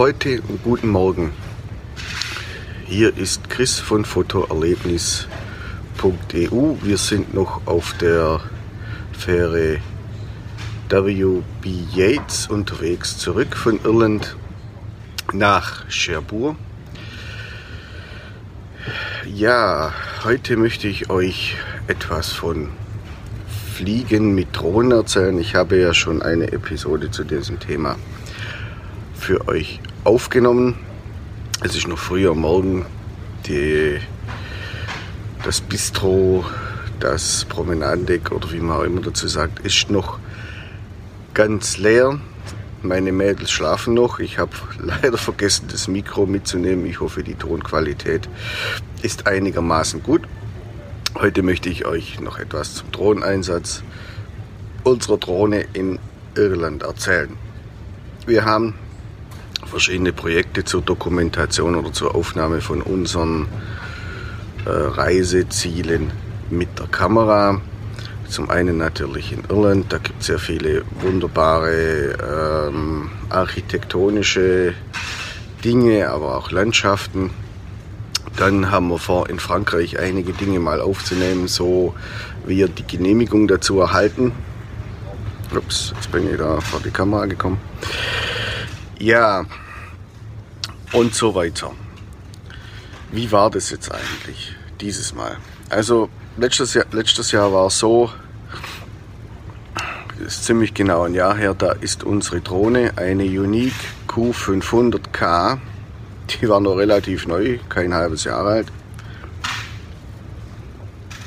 Heute und guten Morgen. Hier ist Chris von Fotoerlebnis.eu. Wir sind noch auf der Fähre WB Yates unterwegs zurück von Irland nach Cherbourg. Ja, heute möchte ich euch etwas von Fliegen mit Drohnen erzählen. Ich habe ja schon eine Episode zu diesem Thema für euch aufgenommen. Es ist noch früher Morgen. Die, das Bistro, das Promenadendeck oder wie man auch immer dazu sagt, ist noch ganz leer. Meine Mädels schlafen noch. Ich habe leider vergessen, das Mikro mitzunehmen. Ich hoffe, die Tonqualität ist einigermaßen gut. Heute möchte ich euch noch etwas zum Drohneneinsatz unserer Drohne in Irland erzählen. Wir haben verschiedene Projekte zur Dokumentation oder zur Aufnahme von unseren äh, Reisezielen mit der Kamera. Zum einen natürlich in Irland, da gibt es sehr viele wunderbare ähm, architektonische Dinge, aber auch Landschaften. Dann haben wir vor, in Frankreich einige Dinge mal aufzunehmen, so wir die Genehmigung dazu erhalten. Ups, jetzt bin ich da vor die Kamera gekommen. Ja, und so weiter. Wie war das jetzt eigentlich dieses Mal? Also letztes Jahr, letztes Jahr war es so, ist ziemlich genau ein Jahr her, da ist unsere Drohne eine Unique Q500K, die war noch relativ neu, kein halbes Jahr alt,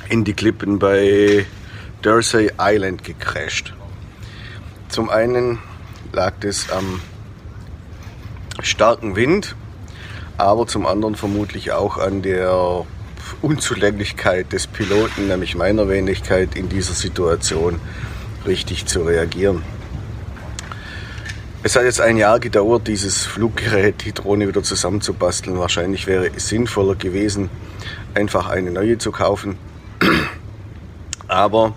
in die Klippen bei Dursey Island gecrashed. Zum einen lag das am starken Wind, aber zum anderen vermutlich auch an der Unzulänglichkeit des Piloten, nämlich meiner Wenigkeit in dieser Situation richtig zu reagieren. Es hat jetzt ein Jahr gedauert, dieses Fluggerät, die Drohne wieder zusammenzubasteln. Wahrscheinlich wäre es sinnvoller gewesen, einfach eine neue zu kaufen. Aber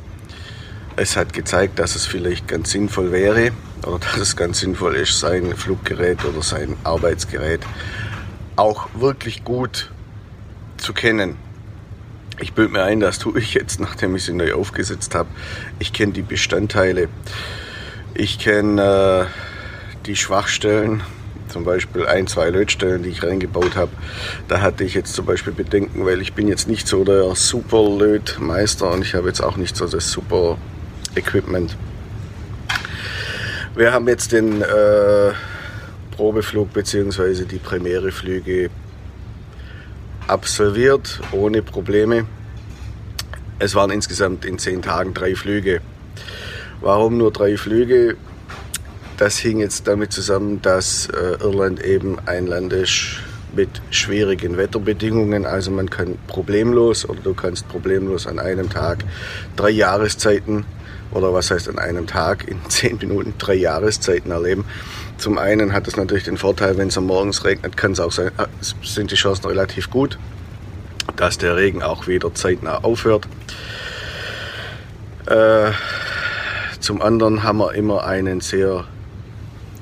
es hat gezeigt, dass es vielleicht ganz sinnvoll wäre, oder dass es ganz sinnvoll ist, sein Fluggerät oder sein Arbeitsgerät auch wirklich gut zu kennen. Ich bilde mir ein, das tue ich jetzt, nachdem ich sie neu aufgesetzt habe. Ich kenne die Bestandteile, ich kenne äh, die Schwachstellen, zum Beispiel ein, zwei Lötstellen, die ich reingebaut habe. Da hatte ich jetzt zum Beispiel Bedenken, weil ich bin jetzt nicht so der super Lötmeister und ich habe jetzt auch nicht so das super Equipment. Wir haben jetzt den äh, Probeflug bzw. die Premiereflüge absolviert, ohne Probleme. Es waren insgesamt in zehn Tagen drei Flüge. Warum nur drei Flüge? Das hing jetzt damit zusammen, dass äh, Irland eben ein Land ist mit schwierigen Wetterbedingungen. Also man kann problemlos oder du kannst problemlos an einem Tag drei Jahreszeiten oder was heißt an einem Tag in zehn Minuten drei Jahreszeiten erleben. Zum einen hat es natürlich den Vorteil, wenn es morgens regnet, kann es auch sein, äh, sind die Chancen relativ gut, dass der Regen auch wieder zeitnah aufhört. Äh, zum anderen haben wir immer einen sehr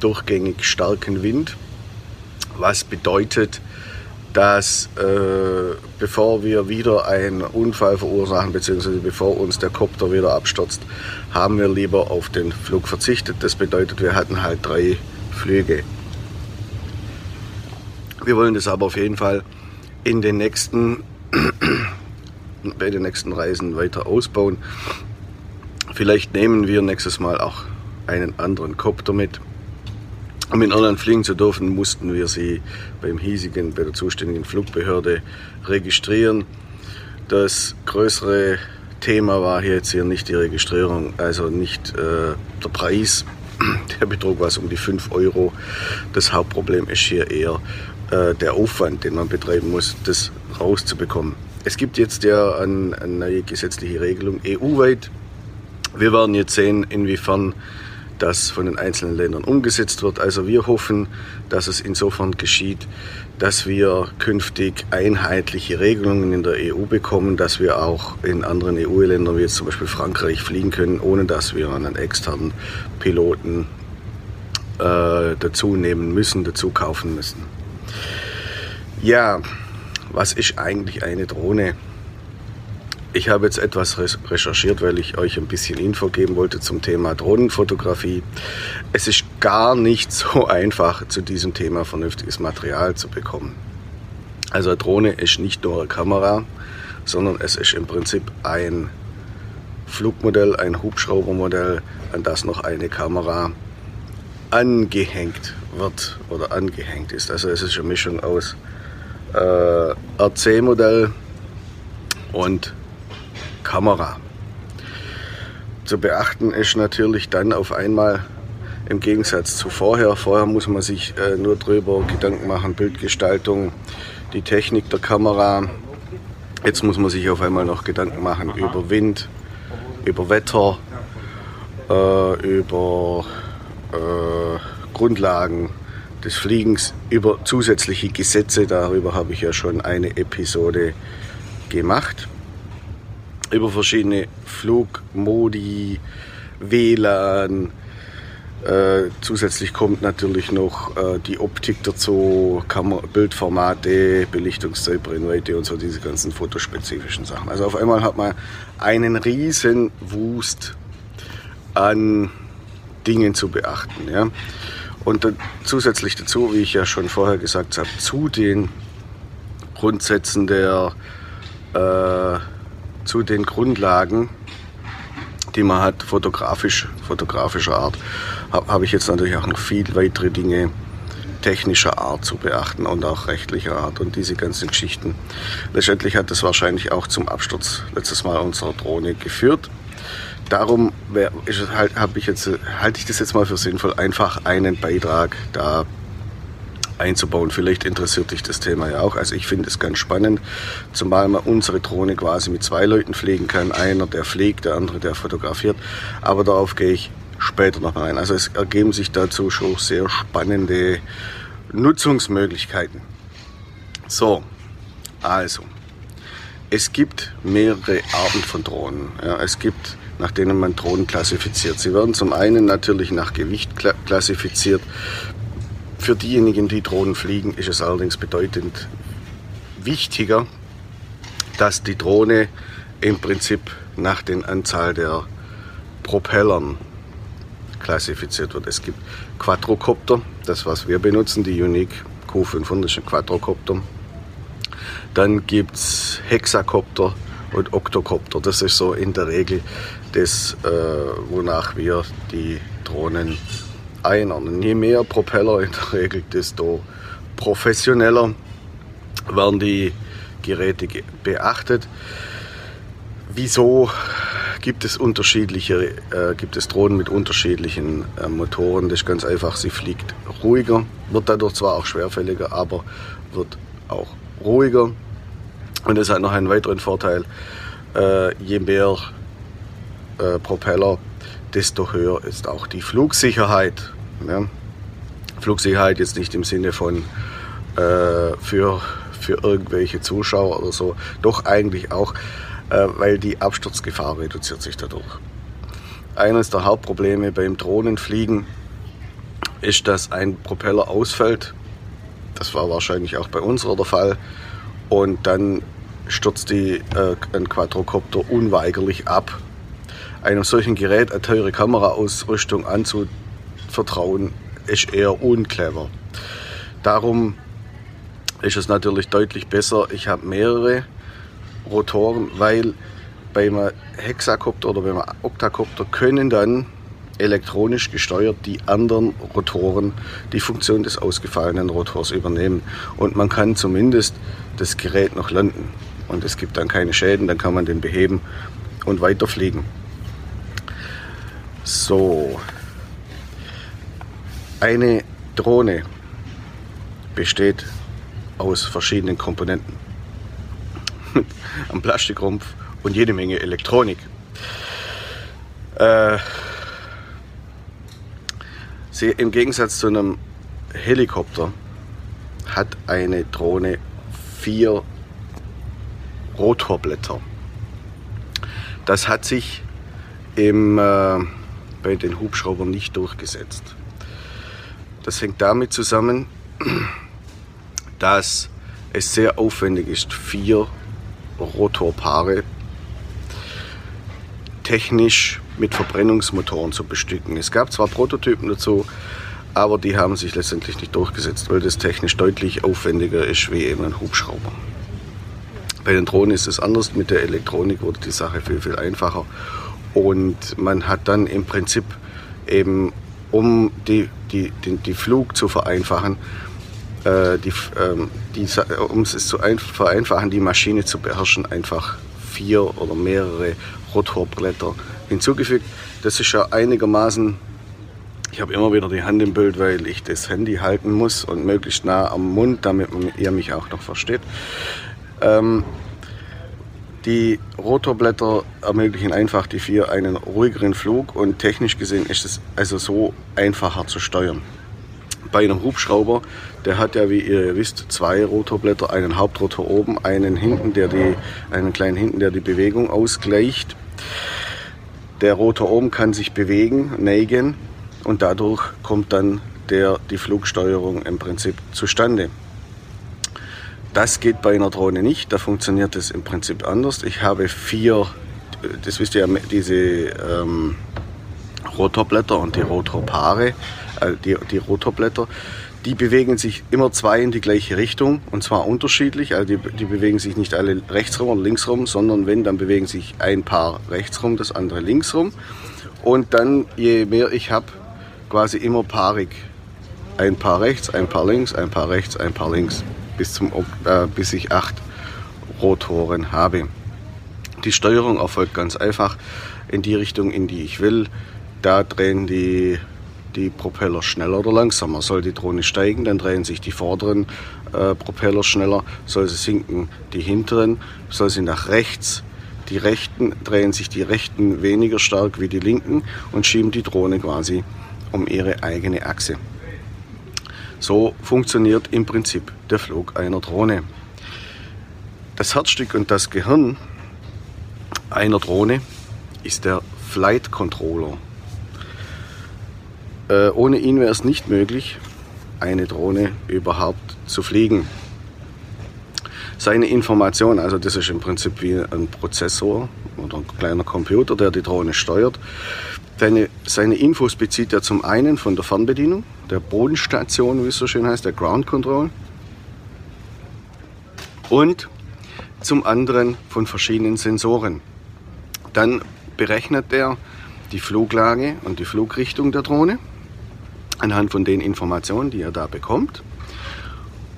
durchgängig starken Wind, was bedeutet, dass äh, bevor wir wieder einen Unfall verursachen, beziehungsweise bevor uns der Kopter wieder abstürzt, haben wir lieber auf den Flug verzichtet. Das bedeutet, wir hatten halt drei Flüge. Wir wollen das aber auf jeden Fall in den nächsten, bei den nächsten Reisen weiter ausbauen. Vielleicht nehmen wir nächstes Mal auch einen anderen Kopter mit. Um in Irland fliegen zu dürfen, mussten wir sie beim hiesigen, bei der zuständigen Flugbehörde registrieren. Das größere Thema war hier jetzt hier nicht die Registrierung, also nicht äh, der Preis. Der betrug was um die 5 Euro. Das Hauptproblem ist hier eher äh, der Aufwand, den man betreiben muss, das rauszubekommen. Es gibt jetzt ja eine, eine neue gesetzliche Regelung EU-weit. Wir werden jetzt sehen, inwiefern das von den einzelnen Ländern umgesetzt wird. Also wir hoffen, dass es insofern geschieht, dass wir künftig einheitliche Regelungen in der EU bekommen, dass wir auch in anderen EU-Ländern wie jetzt zum Beispiel Frankreich fliegen können, ohne dass wir einen externen Piloten äh, dazu nehmen müssen, dazu kaufen müssen. Ja, was ist eigentlich eine Drohne? Ich habe jetzt etwas recherchiert, weil ich euch ein bisschen Info geben wollte zum Thema Drohnenfotografie. Es ist gar nicht so einfach, zu diesem Thema vernünftiges Material zu bekommen. Also eine Drohne ist nicht nur eine Kamera, sondern es ist im Prinzip ein Flugmodell, ein Hubschraubermodell, an das noch eine Kamera angehängt wird oder angehängt ist. Also es ist eine Mischung aus äh, RC-Modell und Kamera. Zu beachten ist natürlich dann auf einmal im Gegensatz zu vorher. Vorher muss man sich äh, nur drüber Gedanken machen, Bildgestaltung, die Technik der Kamera. Jetzt muss man sich auf einmal noch Gedanken machen über Wind, über Wetter, äh, über äh, Grundlagen des Fliegens, über zusätzliche Gesetze. Darüber habe ich ja schon eine Episode gemacht über verschiedene Flugmodi, WLAN. Äh, zusätzlich kommt natürlich noch äh, die Optik dazu, Kamer Bildformate, Belichtungszeitbrennweite und so diese ganzen fotospezifischen Sachen. Also auf einmal hat man einen riesen Wust an Dingen zu beachten. Ja? Und dann zusätzlich dazu, wie ich ja schon vorher gesagt habe, zu den Grundsätzen der äh, zu den Grundlagen, die man hat, fotografisch, fotografischer Art, habe hab ich jetzt natürlich auch noch viel weitere Dinge technischer Art zu beachten und auch rechtlicher Art und diese ganzen Geschichten. Letztendlich hat das wahrscheinlich auch zum Absturz letztes Mal unserer Drohne geführt. Darum halt, habe ich jetzt, halte ich das jetzt mal für sinnvoll, einfach einen Beitrag da einzubauen. Vielleicht interessiert dich das Thema ja auch. Also ich finde es ganz spannend, zumal man unsere Drohne quasi mit zwei Leuten pflegen kann. Einer, der pflegt, der andere, der fotografiert. Aber darauf gehe ich später noch ein. Also es ergeben sich dazu schon sehr spannende Nutzungsmöglichkeiten. So, also. Es gibt mehrere Arten von Drohnen. Ja, es gibt, nach denen man Drohnen klassifiziert. Sie werden zum einen natürlich nach Gewicht klassifiziert. Für diejenigen, die Drohnen fliegen, ist es allerdings bedeutend wichtiger, dass die Drohne im Prinzip nach der Anzahl der Propellern klassifiziert wird. Es gibt Quadrocopter, das was wir benutzen, die Unique Q500 ist ein Quadrocopter. Dann gibt es Hexakopter und Oktokopter. Das ist so in der Regel das, äh, wonach wir die Drohnen einordnen. Je mehr Propeller in der Regel, desto professioneller werden die Geräte beachtet. Wieso gibt es unterschiedliche, äh, gibt es Drohnen mit unterschiedlichen äh, Motoren? Das ist ganz einfach, sie fliegt ruhiger, wird dadurch zwar auch schwerfälliger, aber wird auch ruhiger. Und es hat noch einen weiteren Vorteil, äh, je mehr äh, Propeller desto höher ist auch die Flugsicherheit. Ja. Flugsicherheit jetzt nicht im Sinne von äh, für, für irgendwelche Zuschauer oder so, doch eigentlich auch, äh, weil die Absturzgefahr reduziert sich dadurch. Eines der Hauptprobleme beim Drohnenfliegen ist, dass ein Propeller ausfällt. Das war wahrscheinlich auch bei unserer der Fall. Und dann stürzt die, äh, ein Quadrocopter unweigerlich ab einem solchen Gerät eine teure Kameraausrüstung anzuvertrauen, ist eher unclever. Darum ist es natürlich deutlich besser, ich habe mehrere Rotoren, weil beim Hexakopter oder beim Oktakopter können dann elektronisch gesteuert die anderen Rotoren die Funktion des ausgefallenen Rotors übernehmen. Und man kann zumindest das Gerät noch landen. Und es gibt dann keine Schäden, dann kann man den beheben und weiterfliegen. So. Eine Drohne besteht aus verschiedenen Komponenten. Am Plastikrumpf und jede Menge Elektronik. Äh, sie, Im Gegensatz zu einem Helikopter hat eine Drohne vier Rotorblätter. Das hat sich im äh, bei den Hubschraubern nicht durchgesetzt. Das hängt damit zusammen, dass es sehr aufwendig ist, vier Rotorpaare technisch mit Verbrennungsmotoren zu bestücken. Es gab zwar Prototypen dazu, aber die haben sich letztendlich nicht durchgesetzt, weil das technisch deutlich aufwendiger ist wie eben ein Hubschrauber. Bei den Drohnen ist es anders. Mit der Elektronik wurde die Sache viel, viel einfacher. Und man hat dann im Prinzip eben, um die, die, die, die Flug zu vereinfachen, äh, die, ähm, die, um es zu vereinfachen, die Maschine zu beherrschen, einfach vier oder mehrere Rotorblätter hinzugefügt. Das ist ja einigermaßen, ich habe immer wieder die Hand im Bild, weil ich das Handy halten muss und möglichst nah am Mund, damit ihr mich auch noch versteht. Ähm, die Rotorblätter ermöglichen einfach die vier einen ruhigeren Flug und technisch gesehen ist es also so einfacher zu steuern. Bei einem Hubschrauber, der hat ja, wie ihr wisst, zwei Rotorblätter, einen Hauptrotor oben, einen hinten, der die, einen kleinen hinten, der die Bewegung ausgleicht. Der Rotor oben kann sich bewegen, neigen und dadurch kommt dann der, die Flugsteuerung im Prinzip zustande. Das geht bei einer Drohne nicht, da funktioniert es im Prinzip anders. Ich habe vier, das wisst ihr ja, diese ähm, Rotorblätter und die Rotorpaare, äh, die, die Rotorblätter, die bewegen sich immer zwei in die gleiche Richtung und zwar unterschiedlich. Also die, die bewegen sich nicht alle rechts rum oder links rum, sondern wenn, dann bewegen sich ein Paar rechts rum, das andere links rum. Und dann, je mehr ich habe, quasi immer paarig. Ein Paar rechts, ein Paar links, ein Paar rechts, ein Paar links bis, zum, äh, bis ich acht Rotoren habe. Die Steuerung erfolgt ganz einfach in die Richtung, in die ich will. Da drehen die, die Propeller schneller oder langsamer. Soll die Drohne steigen, dann drehen sich die vorderen äh, Propeller schneller. Soll sie sinken, die hinteren. Soll sie nach rechts, die rechten, drehen sich die rechten weniger stark wie die linken und schieben die Drohne quasi um ihre eigene Achse. So funktioniert im Prinzip der Flug einer Drohne. Das Herzstück und das Gehirn einer Drohne ist der Flight Controller. Äh, ohne ihn wäre es nicht möglich, eine Drohne überhaupt zu fliegen. Seine Information, also das ist im Prinzip wie ein Prozessor oder ein kleiner Computer, der die Drohne steuert, seine, seine Infos bezieht er zum einen von der Fernbedienung, der Bodenstation, wie es so schön heißt, der Ground Control. Und zum anderen von verschiedenen Sensoren. Dann berechnet er die Fluglage und die Flugrichtung der Drohne anhand von den Informationen, die er da bekommt.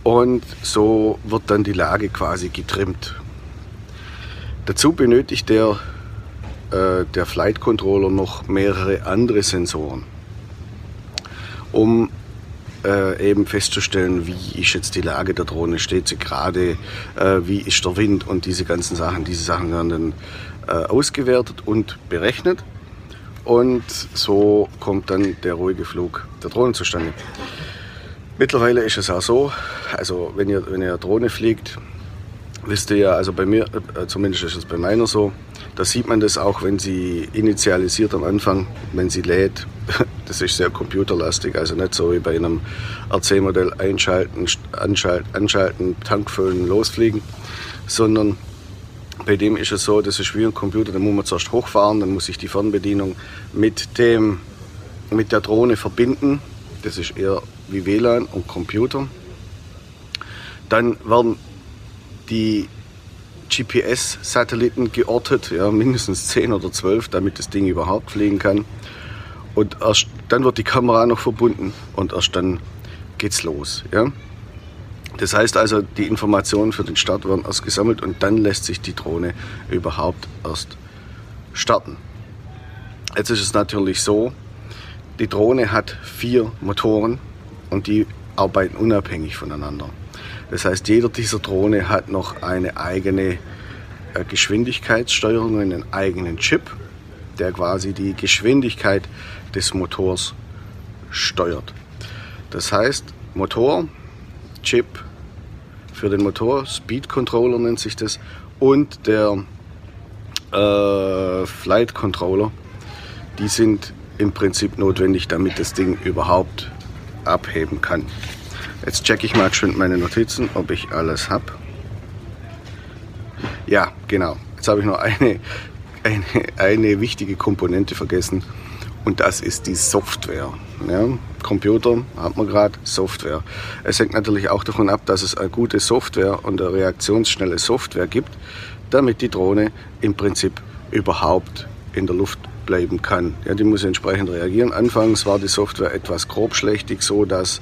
Und so wird dann die Lage quasi getrimmt. Dazu benötigt er äh, der Flight Controller noch mehrere andere Sensoren, um äh, eben festzustellen, wie ist jetzt die Lage der Drohne, steht sie gerade, äh, wie ist der Wind und diese ganzen Sachen. Diese Sachen werden dann äh, ausgewertet und berechnet und so kommt dann der ruhige Flug der Drohne zustande. Mittlerweile ist es auch so, also wenn ihr, wenn ihr Drohne fliegt, wisst ihr ja, also bei mir, äh, zumindest ist es bei meiner so, da sieht man das auch, wenn sie initialisiert am Anfang, wenn sie lädt. Das ist sehr computerlastig, also nicht so wie bei einem RC-Modell einschalten, anschalten, anschalten, Tank füllen, losfliegen, sondern bei dem ist es so, das ist wie ein Computer, da muss man zuerst hochfahren, dann muss ich die Fernbedienung mit, dem, mit der Drohne verbinden. Das ist eher wie WLAN und Computer. Dann werden die GPS-Satelliten geortet, ja, mindestens 10 oder 12, damit das Ding überhaupt fliegen kann. Und erst dann wird die Kamera noch verbunden und erst dann geht's los. Ja. Das heißt also, die Informationen für den Start werden erst gesammelt und dann lässt sich die Drohne überhaupt erst starten. Jetzt ist es natürlich so, die Drohne hat vier Motoren und die arbeiten unabhängig voneinander. Das heißt, jeder dieser Drohne hat noch eine eigene äh, Geschwindigkeitssteuerung, einen eigenen Chip, der quasi die Geschwindigkeit des Motors steuert. Das heißt, Motor, Chip für den Motor, Speed Controller nennt sich das, und der äh, Flight Controller, die sind im Prinzip notwendig, damit das Ding überhaupt abheben kann. Jetzt checke ich mal schön meine Notizen, ob ich alles habe. Ja, genau. Jetzt habe ich noch eine, eine, eine wichtige Komponente vergessen und das ist die Software. Ja, Computer hat man gerade Software. Es hängt natürlich auch davon ab, dass es eine gute Software und eine reaktionsschnelle Software gibt, damit die Drohne im Prinzip überhaupt in der Luft bleiben kann. Ja, die muss entsprechend reagieren. Anfangs war die Software etwas grobschlächtig, so dass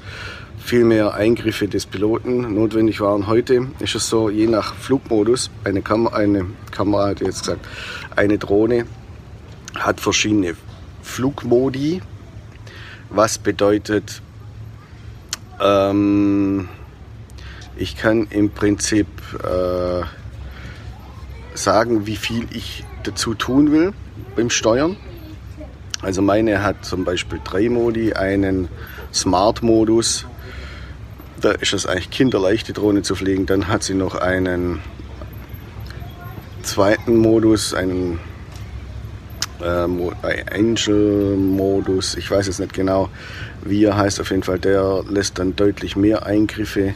viel mehr Eingriffe des Piloten notwendig waren. Heute ist es so, je nach Flugmodus, eine Kamera, eine Kamera hat jetzt gesagt, eine Drohne hat verschiedene Flugmodi, was bedeutet, ähm, ich kann im Prinzip äh, sagen, wie viel ich dazu tun will beim Steuern. Also meine hat zum Beispiel drei Modi, einen Smart-Modus, da ist es eigentlich kinderleicht, die Drohne zu fliegen. Dann hat sie noch einen zweiten Modus, einen Angel-Modus, ich weiß jetzt nicht genau, wie er heißt, auf jeden Fall, der lässt dann deutlich mehr Eingriffe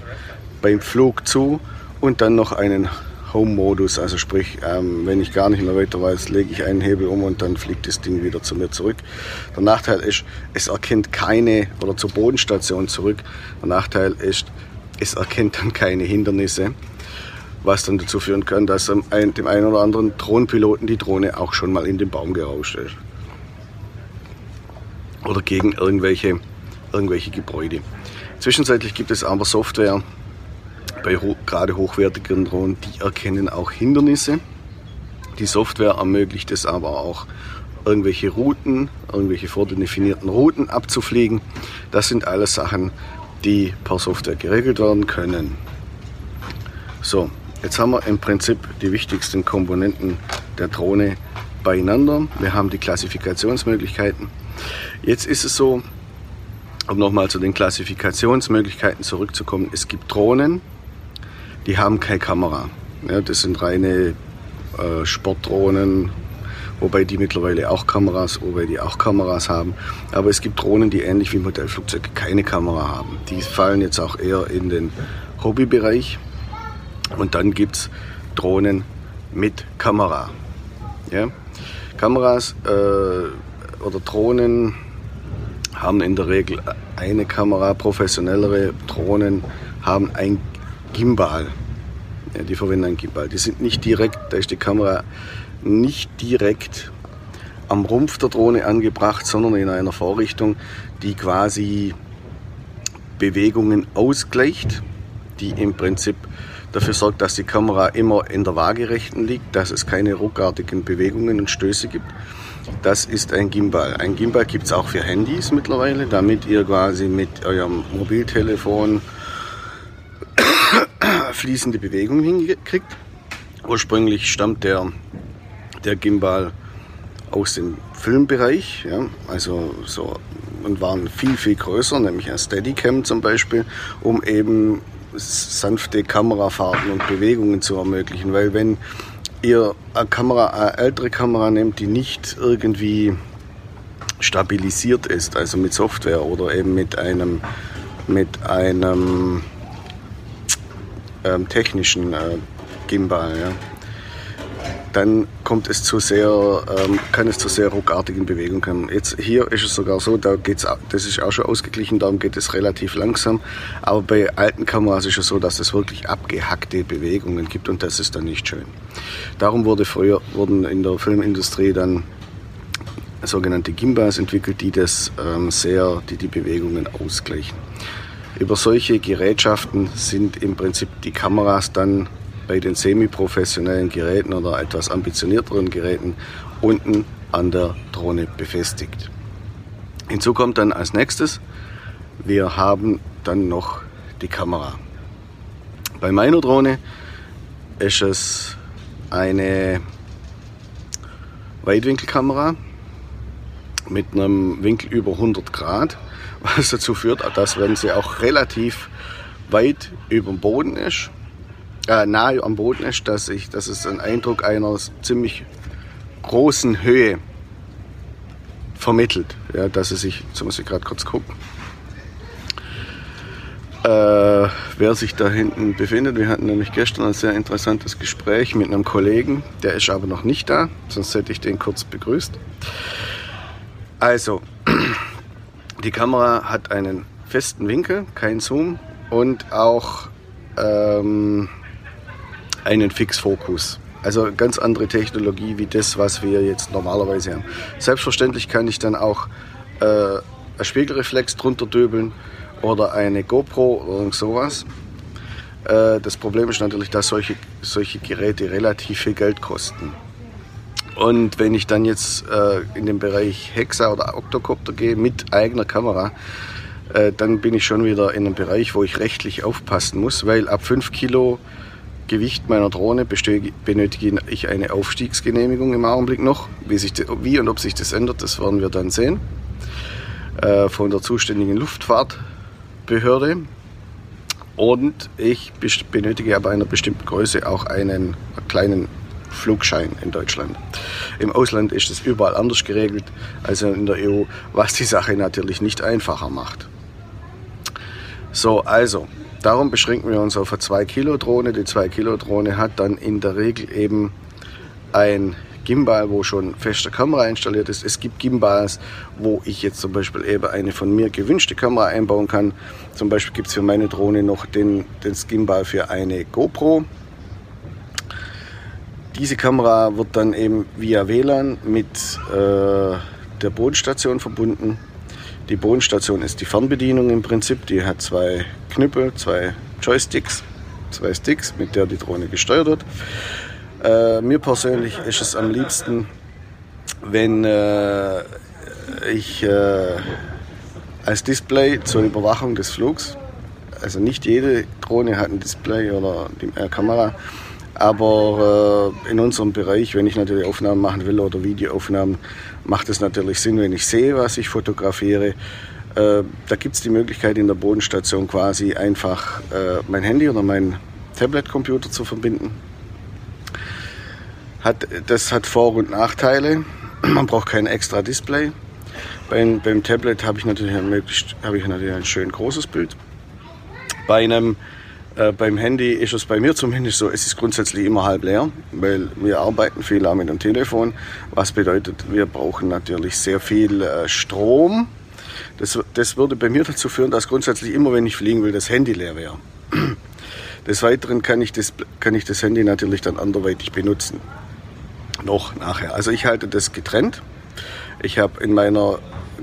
beim Flug zu und dann noch einen Home-Modus, also sprich, ähm, wenn ich gar nicht mehr weiter weiß, lege ich einen Hebel um und dann fliegt das Ding wieder zu mir zurück. Der Nachteil ist, es erkennt keine, oder zur Bodenstation zurück, der Nachteil ist, es erkennt dann keine Hindernisse, was dann dazu führen kann, dass dem einen oder anderen Drohnenpiloten die Drohne auch schon mal in den Baum gerauscht ist. Oder gegen irgendwelche, irgendwelche Gebäude. Zwischenzeitlich gibt es aber Software, bei ho gerade hochwertigen Drohnen, die erkennen auch Hindernisse. Die Software ermöglicht es aber auch, irgendwelche Routen, irgendwelche vordefinierten Routen abzufliegen. Das sind alles Sachen, die per Software geregelt werden können. So, jetzt haben wir im Prinzip die wichtigsten Komponenten der Drohne beieinander. Wir haben die Klassifikationsmöglichkeiten. Jetzt ist es so, um nochmal zu den Klassifikationsmöglichkeiten zurückzukommen, es gibt Drohnen, die haben keine Kamera. Ja, das sind reine äh, Sportdrohnen, wobei die mittlerweile auch Kameras, wobei die auch Kameras haben. Aber es gibt Drohnen, die ähnlich wie Modellflugzeuge keine Kamera haben. Die fallen jetzt auch eher in den Hobbybereich. Und dann gibt es Drohnen mit Kamera. Ja? Kameras äh, oder Drohnen haben in der Regel eine Kamera. Professionellere Drohnen haben ein Gimbal. Ja, die verwenden ein Gimbal. Die sind nicht direkt, da ist die Kamera nicht direkt am Rumpf der Drohne angebracht, sondern in einer Vorrichtung, die quasi Bewegungen ausgleicht, die im Prinzip dafür sorgt, dass die Kamera immer in der Waagerechten liegt, dass es keine ruckartigen Bewegungen und Stöße gibt. Das ist ein Gimbal. Ein Gimbal gibt es auch für Handys mittlerweile, damit ihr quasi mit eurem Mobiltelefon fließende Bewegung hinkriegt. Ursprünglich stammt der, der Gimbal aus dem Filmbereich, ja, also so und waren viel, viel größer, nämlich ein Steadicam zum Beispiel, um eben sanfte Kamerafahrten und Bewegungen zu ermöglichen. Weil wenn ihr eine Kamera, eine ältere Kamera nehmt, die nicht irgendwie stabilisiert ist, also mit Software oder eben mit einem, mit einem ähm, technischen äh, Gimbal, ja, dann kommt es zu sehr, ähm, kann es zu sehr ruckartigen Bewegungen kommen. Jetzt hier ist es sogar so, da geht's, das ist auch schon ausgeglichen, darum geht es relativ langsam. Aber bei alten Kameras ist es so, dass es wirklich abgehackte Bewegungen gibt und das ist dann nicht schön. Darum wurde früher, wurden in der Filmindustrie dann sogenannte Gimbals entwickelt, die das ähm, sehr, die die Bewegungen ausgleichen. Über solche Gerätschaften sind im Prinzip die Kameras dann bei den semi-professionellen Geräten oder etwas ambitionierteren Geräten unten an der Drohne befestigt. Hinzu kommt dann als nächstes, wir haben dann noch die Kamera. Bei meiner Drohne ist es eine Weitwinkelkamera mit einem Winkel über 100 Grad was dazu führt, dass wenn sie auch relativ weit über dem Boden ist, äh, nahe am Boden ist, dass, ich, dass es einen Eindruck einer ziemlich großen Höhe vermittelt. Ja, dass es sich, jetzt muss ich gerade kurz gucken, Äh, wer sich da hinten befindet, wir hatten nämlich gestern ein sehr interessantes Gespräch mit einem Kollegen, der ist aber noch nicht da, sonst hätte ich den kurz begrüßt. Also, die Kamera hat einen festen Winkel, kein Zoom und auch ähm, einen Fixfokus. Also ganz andere Technologie wie das, was wir jetzt normalerweise haben. Selbstverständlich kann ich dann auch äh, einen Spiegelreflex drunter döbeln oder eine GoPro oder sowas. Äh, das Problem ist natürlich, dass solche, solche Geräte relativ viel Geld kosten. Und wenn ich dann jetzt äh, in den Bereich Hexa oder Octocopter gehe mit eigener Kamera, äh, dann bin ich schon wieder in einem Bereich, wo ich rechtlich aufpassen muss, weil ab 5 Kilo Gewicht meiner Drohne benötige ich eine Aufstiegsgenehmigung im Augenblick noch. Wie, sich, wie und ob sich das ändert, das werden wir dann sehen. Äh, von der zuständigen Luftfahrtbehörde. Und ich benötige aber einer bestimmten Größe auch einen kleinen Flugschein in Deutschland. Im Ausland ist es überall anders geregelt als in der EU, was die Sache natürlich nicht einfacher macht. So, also, Darum beschränken wir uns auf eine 2 Kilo Drohne. Die 2 Kilo Drohne hat dann in der Regel eben ein Gimbal, wo schon feste Kamera installiert ist. Es gibt Gimbals, wo ich jetzt zum Beispiel eben eine von mir gewünschte Kamera einbauen kann. Zum Beispiel gibt es für meine Drohne noch den, den Gimbal für eine GoPro. Diese Kamera wird dann eben via WLAN mit äh, der Bodenstation verbunden. Die Bodenstation ist die Fernbedienung im Prinzip. Die hat zwei Knüppel, zwei Joysticks, zwei Sticks, mit der die Drohne gesteuert wird. Äh, mir persönlich ist es am liebsten, wenn äh, ich äh, als Display zur Überwachung des Flugs, also nicht jede Drohne hat ein Display oder die äh, Kamera, aber äh, in unserem Bereich, wenn ich natürlich Aufnahmen machen will oder Videoaufnahmen, macht es natürlich Sinn, wenn ich sehe, was ich fotografiere. Äh, da gibt es die Möglichkeit in der Bodenstation quasi einfach äh, mein Handy oder mein Tablet-Computer zu verbinden. Hat, das hat Vor- und Nachteile. Man braucht kein extra Display. Beim, beim Tablet habe ich, hab ich natürlich ein schön großes Bild. Bei einem äh, beim Handy ist es bei mir zumindest so, es ist grundsätzlich immer halb leer, weil wir arbeiten viel auch mit dem Telefon, was bedeutet, wir brauchen natürlich sehr viel äh, Strom. Das, das würde bei mir dazu führen, dass grundsätzlich immer, wenn ich fliegen will, das Handy leer wäre. Des Weiteren kann ich das, kann ich das Handy natürlich dann anderweitig benutzen. Noch nachher. Also ich halte das getrennt. Ich habe in meiner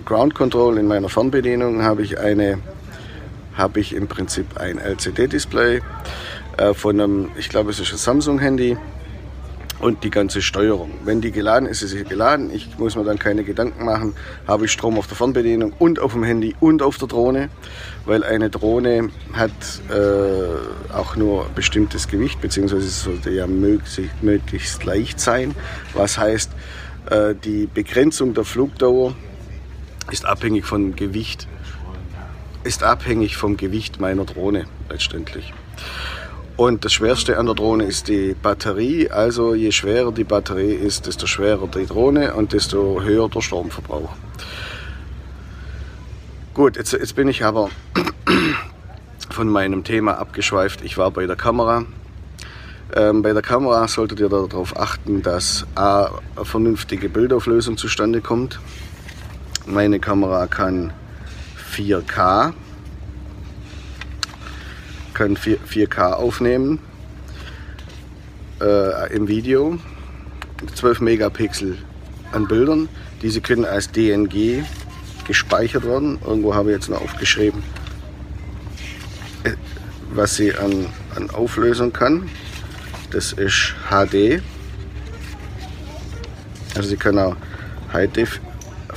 Ground Control, in meiner Fernbedienung, habe ich eine habe ich im Prinzip ein LCD-Display äh, von einem, ich glaube es ist ein Samsung-Handy und die ganze Steuerung. Wenn die geladen ist, ist sie geladen. Ich muss mir dann keine Gedanken machen. Habe ich Strom auf der Fernbedienung und auf dem Handy und auf der Drohne, weil eine Drohne hat äh, auch nur bestimmtes Gewicht, beziehungsweise sollte ja möglichst, möglichst leicht sein. Was heißt, äh, die Begrenzung der Flugdauer ist abhängig von Gewicht ist abhängig vom Gewicht meiner Drohne letztendlich. Und das Schwerste an der Drohne ist die Batterie. Also je schwerer die Batterie ist, desto schwerer die Drohne und desto höher der Stromverbrauch. Gut, jetzt, jetzt bin ich aber von meinem Thema abgeschweift. Ich war bei der Kamera. Ähm, bei der Kamera solltet ihr darauf achten, dass A, eine vernünftige Bildauflösung zustande kommt. Meine Kamera kann 4K, können 4, k aufnehmen äh, im Video, 12 Megapixel an Bildern. Diese können als DNG gespeichert werden. Irgendwo habe ich jetzt noch aufgeschrieben, äh, was sie an, an Auflösung kann. Das ist HD. Also sie kann auch HD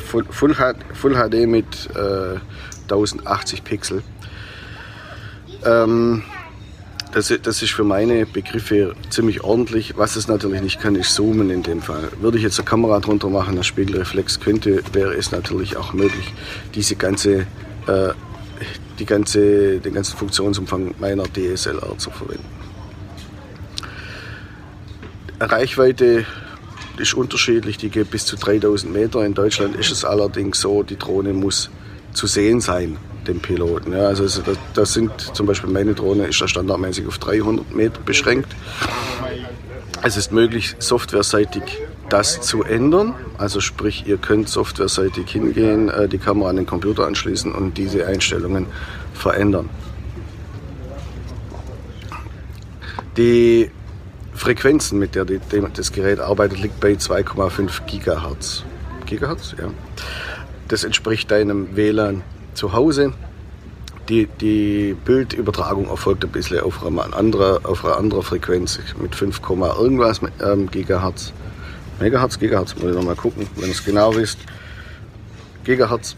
Full, Full, Full HD mit äh, 1080 Pixel. Ähm, das, das, ist für meine Begriffe ziemlich ordentlich. Was es natürlich nicht kann, ist zoomen in dem Fall. Würde ich jetzt eine Kamera drunter machen, eine Spiegelreflex könnte, wäre es natürlich auch möglich, diese ganze, äh, die ganze, den ganzen Funktionsumfang meiner DSLR zu verwenden. Reichweite ist unterschiedlich, die geht bis zu 3000 Meter. In Deutschland ist es allerdings so, die Drohne muss zu sehen sein. dem Piloten. Ja, also das, das sind zum Beispiel meine Drohne ist da standardmäßig auf 300 Meter beschränkt. Es ist möglich, softwareseitig das zu ändern. Also sprich, ihr könnt softwareseitig hingehen, äh, die Kamera an den Computer anschließen und diese Einstellungen verändern. Die Frequenzen, mit der das Gerät arbeitet, liegt bei 2,5 Gigahertz. Gigahertz, ja. Das entspricht deinem WLAN zu Hause. Die, die Bildübertragung erfolgt ein bisschen auf einer anderen, auf einer anderen Frequenz mit 5, irgendwas ähm, Gigahertz. Megahertz, Gigahertz, muss ich nochmal gucken, wenn ihr es genau wisst. Gigahertz,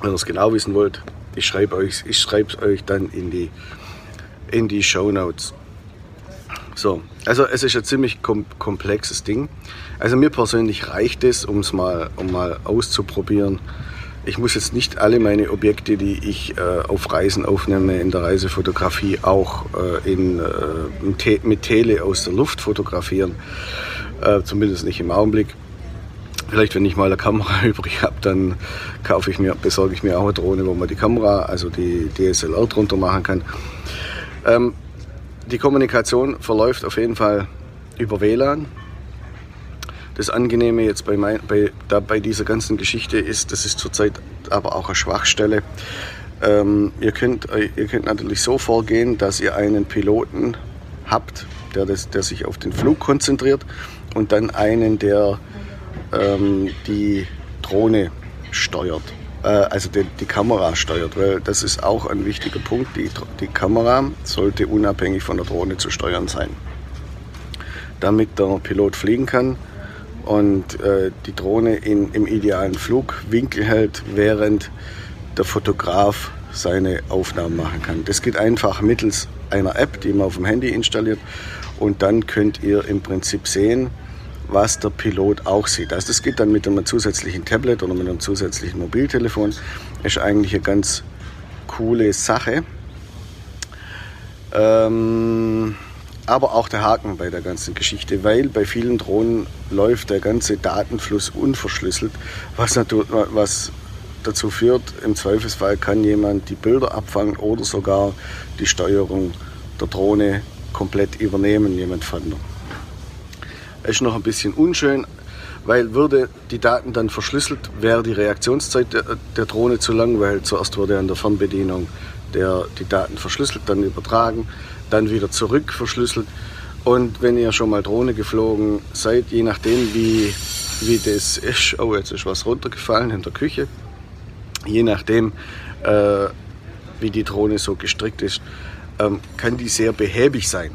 wenn ihr es genau wissen wollt, ich schreibe es euch dann in die, in die Show Notes. So, also es ist ein ziemlich kom komplexes Ding. Also mir persönlich reicht es, um es mal, um mal auszuprobieren. Ich muss jetzt nicht alle meine Objekte, die ich äh, auf Reisen aufnehme, in der Reisefotografie auch äh, in, äh, mit Tele aus der Luft fotografieren. Äh, zumindest nicht im Augenblick. Vielleicht, wenn ich mal eine Kamera übrig habe, dann kaufe ich mir, besorge ich mir auch eine Drohne, wo man die Kamera, also die DSLR drunter machen kann. Ähm, die Kommunikation verläuft auf jeden Fall über WLAN. Das Angenehme jetzt bei, mein, bei, da, bei dieser ganzen Geschichte ist, das ist zurzeit aber auch eine Schwachstelle. Ähm, ihr, könnt, ihr könnt natürlich so vorgehen, dass ihr einen Piloten habt, der, das, der sich auf den Flug konzentriert und dann einen, der ähm, die Drohne steuert, äh, also die, die, Kamera steuert, weil das ist auch ein wichtiger Punkt. Die, die Kamera sollte unabhängig von der Drohne zu steuern sein. Damit der Pilot fliegen kann und äh, die Drohne in, im idealen Flugwinkel hält, während der Fotograf seine Aufnahmen machen kann. Das geht einfach mittels einer App, die man auf dem Handy installiert und dann könnt ihr im Prinzip sehen, was der Pilot auch sieht. Also das geht dann mit einem zusätzlichen Tablet oder mit einem zusätzlichen Mobiltelefon. Ist eigentlich eine ganz coole Sache. Ähm, aber auch der Haken bei der ganzen Geschichte, weil bei vielen Drohnen läuft der ganze Datenfluss unverschlüsselt, was, was dazu führt, im Zweifelsfall kann jemand die Bilder abfangen oder sogar die Steuerung der Drohne komplett übernehmen, jemand von ist noch ein bisschen unschön, weil würde die Daten dann verschlüsselt, wäre die Reaktionszeit der, der Drohne zu lang, weil zuerst wurde an der Fernbedienung der, die Daten verschlüsselt, dann übertragen, dann wieder zurück verschlüsselt. Und wenn ihr schon mal Drohne geflogen seid, je nachdem wie, wie das ist, oh jetzt ist was runtergefallen in der Küche, je nachdem äh, wie die Drohne so gestrickt ist, ähm, kann die sehr behäbig sein.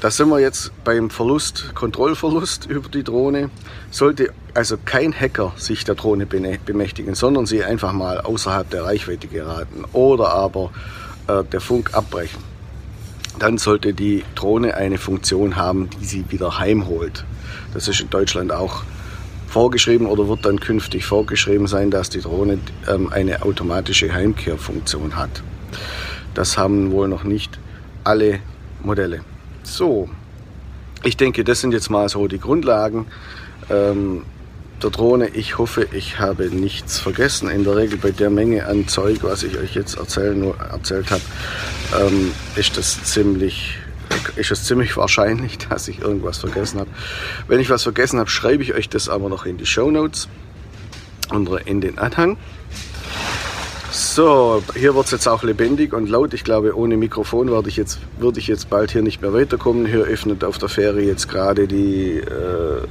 Da sind wir jetzt beim Verlust, Kontrollverlust über die Drohne. Sollte also kein Hacker sich der Drohne bemächtigen, sondern sie einfach mal außerhalb der Reichweite geraten oder aber äh, der Funk abbrechen, dann sollte die Drohne eine Funktion haben, die sie wieder heimholt. Das ist in Deutschland auch vorgeschrieben oder wird dann künftig vorgeschrieben sein, dass die Drohne ähm, eine automatische Heimkehrfunktion hat. Das haben wohl noch nicht alle Modelle. So, ich denke, das sind jetzt mal so die Grundlagen ähm, der Drohne. Ich hoffe, ich habe nichts vergessen. In der Regel bei der Menge an Zeug, was ich euch jetzt erzählen, erzählt habe, ähm, ist das ziemlich ist es ziemlich wahrscheinlich, dass ich irgendwas vergessen habe. Wenn ich was vergessen habe, schreibe ich euch das aber noch in die Show Notes oder in den Anhang. So, hier wird es jetzt auch lebendig und laut. Ich glaube, ohne Mikrofon würde ich, jetzt, ich jetzt bald hier nicht mehr weiterkommen. Hier öffnet auf der Fähre jetzt gerade die, äh,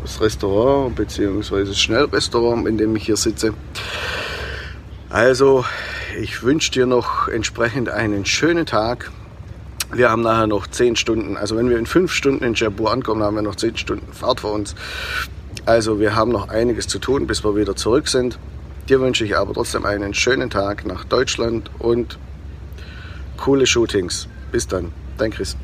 das Restaurant bzw. das Schnellrestaurant, in dem ich hier sitze. Also, ich wünsche dir noch entsprechend einen schönen Tag. Wir haben nachher noch 10 Stunden, also wenn wir in 5 Stunden in Jaipur ankommen, haben wir noch 10 Stunden Fahrt vor uns. Also wir haben noch einiges zu tun, bis wir wieder zurück sind. Dir wünsche ich aber trotzdem einen schönen Tag nach Deutschland und coole Shootings. Bis dann, dein Chris.